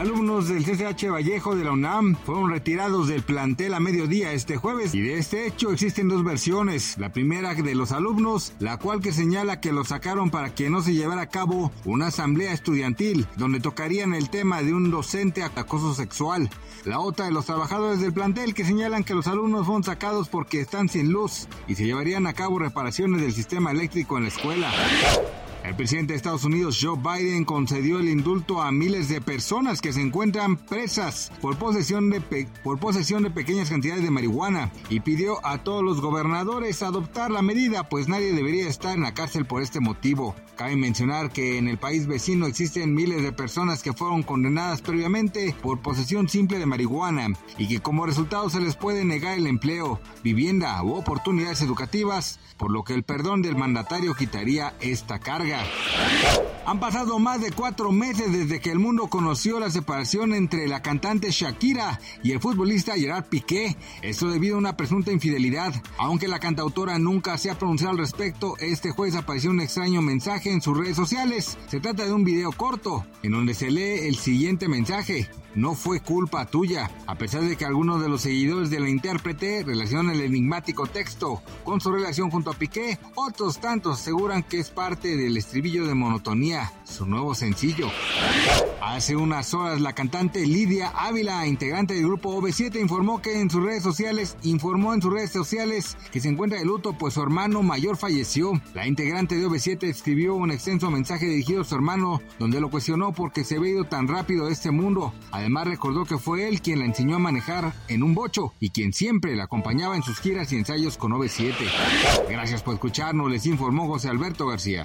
Alumnos del CCH Vallejo de la UNAM fueron retirados del plantel a mediodía este jueves y de este hecho existen dos versiones. La primera de los alumnos, la cual que señala que lo sacaron para que no se llevara a cabo una asamblea estudiantil donde tocarían el tema de un docente acoso sexual. La otra de los trabajadores del plantel que señalan que los alumnos fueron sacados porque están sin luz y se llevarían a cabo reparaciones del sistema eléctrico en la escuela. El presidente de Estados Unidos, Joe Biden, concedió el indulto a miles de personas que se encuentran presas por posesión de, por posesión de pequeñas cantidades de marihuana y pidió a todos los gobernadores adoptar la medida, pues nadie debería estar en la cárcel por este motivo. Cabe mencionar que en el país vecino existen miles de personas que fueron condenadas previamente por posesión simple de marihuana y que como resultado se les puede negar el empleo, vivienda u oportunidades educativas, por lo que el perdón del mandatario quitaría esta carga. Han pasado más de cuatro meses desde que el mundo conoció la separación entre la cantante Shakira y el futbolista Gerard Piqué. Esto debido a una presunta infidelidad. Aunque la cantautora nunca se ha pronunciado al respecto, este jueves apareció un extraño mensaje en sus redes sociales. Se trata de un video corto en donde se lee el siguiente mensaje no fue culpa tuya, a pesar de que algunos de los seguidores de la intérprete relacionan el enigmático texto con su relación junto a Piqué, otros tantos aseguran que es parte del estribillo de monotonía, su nuevo sencillo. Hace unas horas la cantante Lidia Ávila, integrante del grupo OV7, informó que en sus redes sociales informó en sus redes sociales que se encuentra de luto pues su hermano mayor falleció. La integrante de OV7 escribió un extenso mensaje dirigido a su hermano donde lo cuestionó porque se había ido tan rápido de este mundo. Además recordó que fue él quien la enseñó a manejar en un bocho y quien siempre la acompañaba en sus giras y ensayos con OV7. Gracias por escucharnos, les informó José Alberto García.